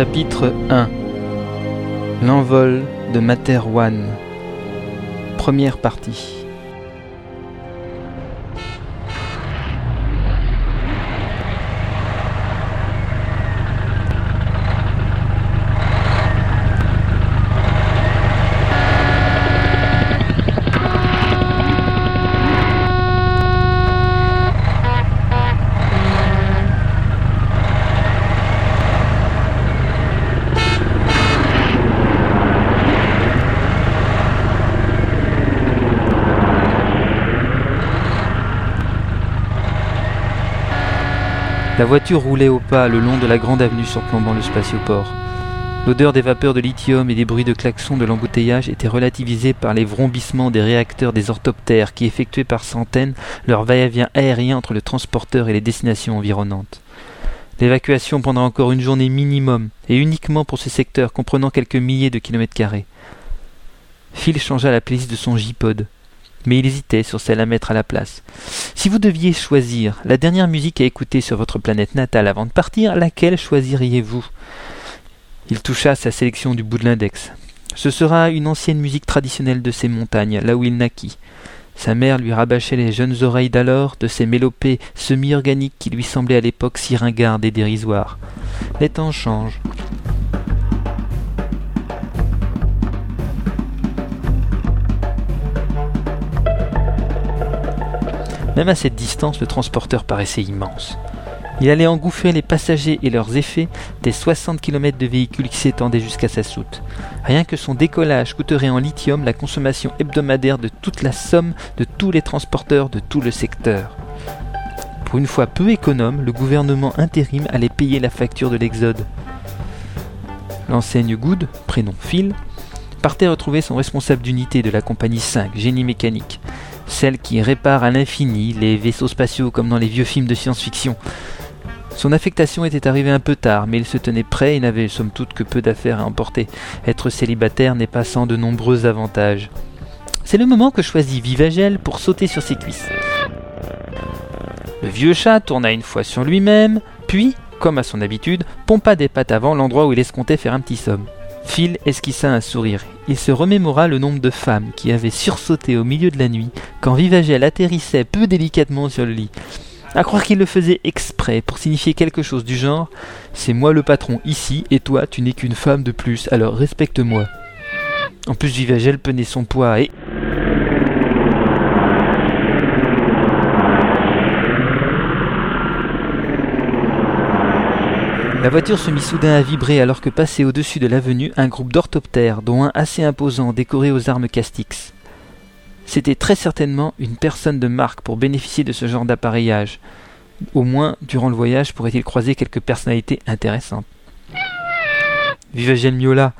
Chapitre 1 L'envol de Materwan Première partie La voiture roulait au pas le long de la grande avenue surplombant le spatioport. L'odeur des vapeurs de lithium et des bruits de klaxons de l'embouteillage étaient relativisés par les vrombissements des réacteurs des orthoptères qui effectuaient par centaines leur va-et-vient aérien entre le transporteur et les destinations environnantes. L'évacuation prendra encore une journée minimum, et uniquement pour ce secteur comprenant quelques milliers de kilomètres carrés. Phil changea la playlist de son J-Pod mais il hésitait sur celle à mettre à la place. Si vous deviez choisir la dernière musique à écouter sur votre planète natale avant de partir, laquelle choisiriez-vous? Il toucha sa sélection du bout de l'index. Ce sera une ancienne musique traditionnelle de ces montagnes, là où il naquit. Sa mère lui rabâchait les jeunes oreilles d'alors de ces mélopées semi-organiques qui lui semblaient à l'époque si ringardes et dérisoires. Les temps changent. Même à cette distance, le transporteur paraissait immense. Il allait engouffrer les passagers et leurs effets des 60 km de véhicules qui s'étendaient jusqu'à sa soute. Rien que son décollage coûterait en lithium la consommation hebdomadaire de toute la somme de tous les transporteurs de tout le secteur. Pour une fois peu économe, le gouvernement intérim allait payer la facture de l'exode. L'enseigne Good, prénom Phil, partait retrouver son responsable d'unité de la compagnie 5, génie mécanique, celle qui répare à l'infini les vaisseaux spatiaux comme dans les vieux films de science-fiction. Son affectation était arrivée un peu tard, mais il se tenait prêt et n'avait somme toute que peu d'affaires à emporter. Être célibataire n'est pas sans de nombreux avantages. C'est le moment que choisit Vivagel pour sauter sur ses cuisses. Le vieux chat tourna une fois sur lui-même, puis, comme à son habitude, pompa des pattes avant l'endroit où il escomptait faire un petit somme. Phil esquissa un sourire. Il se remémora le nombre de femmes qui avaient sursauté au milieu de la nuit quand Vivagel atterrissait peu délicatement sur le lit. À croire qu'il le faisait exprès pour signifier quelque chose du genre C'est moi le patron ici et toi tu n'es qu'une femme de plus, alors respecte-moi. En plus Vivagel penait son poids et La voiture se mit soudain à vibrer alors que passait au-dessus de l'avenue un groupe d'orthoptères, dont un assez imposant décoré aux armes Castix. C'était très certainement une personne de marque pour bénéficier de ce genre d'appareillage. Au moins, durant le voyage, pourrait-il croiser quelques personnalités intéressantes. Vivagel Miola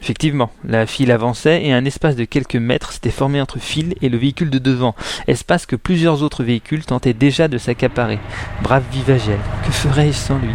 Effectivement, la file avançait et un espace de quelques mètres s'était formé entre Phil et le véhicule de devant, espace que plusieurs autres véhicules tentaient déjà de s'accaparer. Brave Vivagel, que ferais-je sans lui?